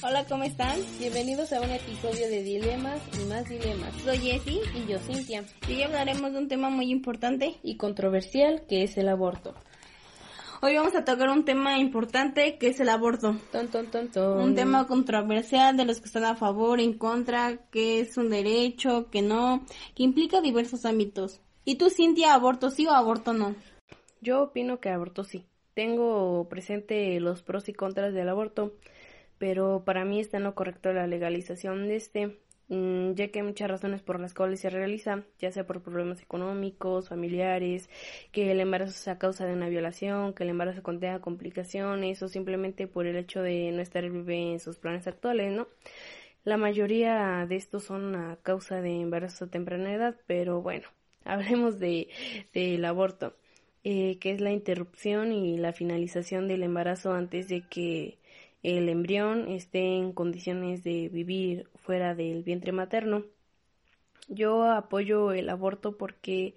Hola, ¿cómo están? Bienvenidos a un episodio de Dilemas y más Dilemas. Soy Jessie y yo Cintia. Y hoy hablaremos de un tema muy importante y controversial que es el aborto. Hoy vamos a tocar un tema importante que es el aborto. Ton, ton, ton, ton. Un tema controversial de los que están a favor, en contra, que es un derecho, que no, que implica diversos ámbitos. ¿Y tú, Cintia, aborto sí o aborto no? Yo opino que aborto sí. Tengo presente los pros y contras del aborto, pero para mí está en lo correcto la legalización de este, mm, ya que hay muchas razones por las cuales se realiza, ya sea por problemas económicos, familiares, que el embarazo sea causa de una violación, que el embarazo contenga complicaciones o simplemente por el hecho de no estar el bebé en sus planes actuales, ¿no? La mayoría de estos son a causa de embarazo a temprana edad, pero bueno, hablemos de del aborto. Eh, que es la interrupción y la finalización del embarazo antes de que el embrión esté en condiciones de vivir fuera del vientre materno. Yo apoyo el aborto porque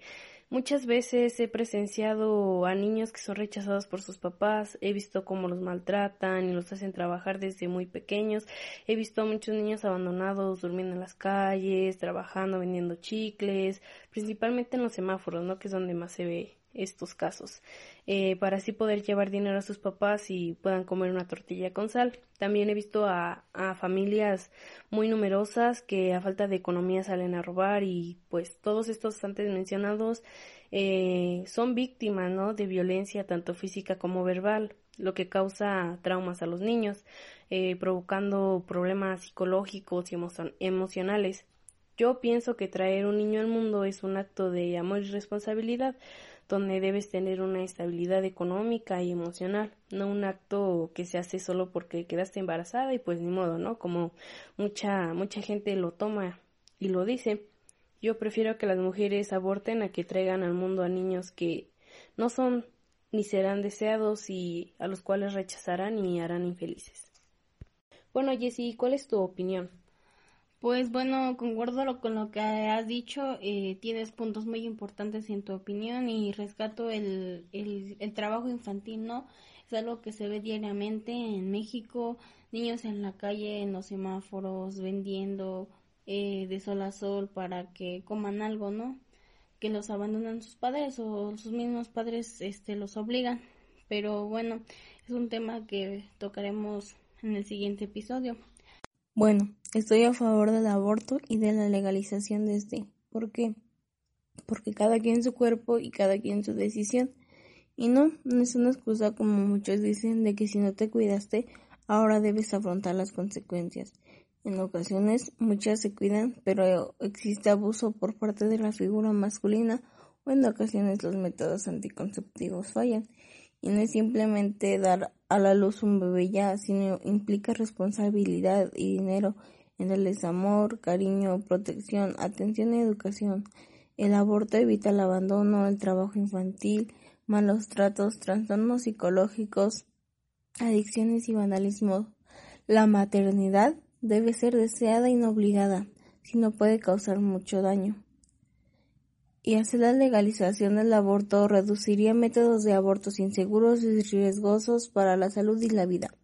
muchas veces he presenciado a niños que son rechazados por sus papás, he visto cómo los maltratan y los hacen trabajar desde muy pequeños, he visto a muchos niños abandonados durmiendo en las calles, trabajando, vendiendo chicles, principalmente en los semáforos, ¿no? Que es donde más se ve estos casos, eh, para así poder llevar dinero a sus papás y puedan comer una tortilla con sal. También he visto a, a familias muy numerosas que a falta de economía salen a robar y pues todos estos antes mencionados eh, son víctimas ¿no? de violencia tanto física como verbal, lo que causa traumas a los niños, eh, provocando problemas psicológicos y emocionales. Yo pienso que traer un niño al mundo es un acto de amor y responsabilidad, donde debes tener una estabilidad económica y emocional, no un acto que se hace solo porque quedaste embarazada y pues ni modo, ¿no? Como mucha mucha gente lo toma y lo dice. Yo prefiero que las mujeres aborten a que traigan al mundo a niños que no son ni serán deseados y a los cuales rechazarán y harán infelices. Bueno, Jessie, ¿cuál es tu opinión? Pues bueno, concuerdo con lo que has dicho, eh, tienes puntos muy importantes en tu opinión y rescato el, el, el, trabajo infantil, ¿no? Es algo que se ve diariamente en México, niños en la calle, en los semáforos, vendiendo eh, de sol a sol para que coman algo, ¿no? Que los abandonan sus padres o sus mismos padres este, los obligan. Pero bueno, es un tema que tocaremos en el siguiente episodio. Bueno, estoy a favor del aborto y de la legalización de este. ¿Por qué? Porque cada quien su cuerpo y cada quien su decisión. Y no, no es una excusa como muchos dicen de que si no te cuidaste, ahora debes afrontar las consecuencias. En ocasiones muchas se cuidan, pero existe abuso por parte de la figura masculina o en ocasiones los métodos anticonceptivos fallan y no es simplemente dar a la luz un bebé ya, sino implica responsabilidad y dinero en el desamor, cariño, protección, atención y educación. El aborto evita el abandono, el trabajo infantil, malos tratos, trastornos psicológicos, adicciones y vandalismo. La maternidad debe ser deseada y no obligada, si no puede causar mucho daño y hacer la legalización del aborto reduciría métodos de abortos inseguros y riesgosos para la salud y la vida.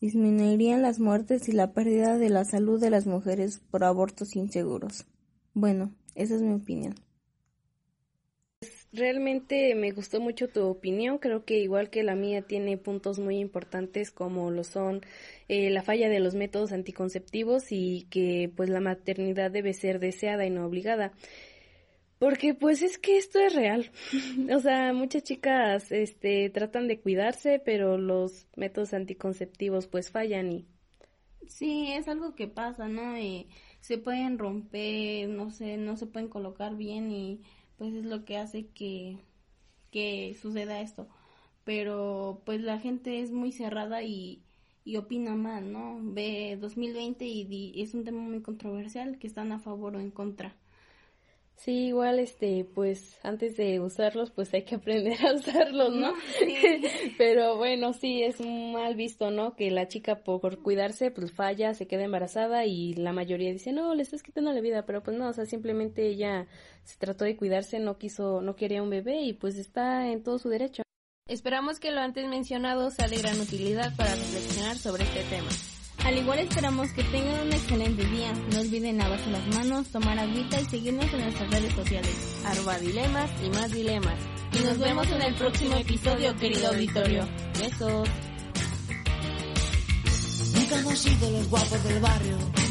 Disminuirían las muertes y la pérdida de la salud de las mujeres por abortos inseguros. Bueno, esa es mi opinión. Realmente me gustó mucho tu opinión, creo que igual que la mía tiene puntos muy importantes como lo son eh, la falla de los métodos anticonceptivos y que pues la maternidad debe ser deseada y no obligada. Porque pues es que esto es real. o sea, muchas chicas este tratan de cuidarse, pero los métodos anticonceptivos pues fallan y Sí, es algo que pasa, ¿no? Y se pueden romper, no sé, no se pueden colocar bien y pues es lo que hace que que suceda esto. Pero pues la gente es muy cerrada y y opina mal, ¿no? Ve 2020 y, y es un tema muy controversial que están a favor o en contra. Sí, igual, este, pues antes de usarlos, pues hay que aprender a usarlos, ¿no? Pero bueno, sí, es mal visto, ¿no? Que la chica por cuidarse, pues falla, se queda embarazada y la mayoría dice, no, le estás quitando la vida, pero pues no, o sea, simplemente ella se trató de cuidarse, no quiso, no quería un bebé y pues está en todo su derecho. Esperamos que lo antes mencionado sea de gran utilidad para reflexionar sobre este tema. Al Al igual esperamos que tengan un excelente día. No olviden lavarse las manos, tomar agüita y seguirnos en nuestras redes sociales. Arroba dilemas y más dilemas. Y nos vemos en el próximo episodio, querido auditorio. Besos. Nunca hemos sido los guapos del barrio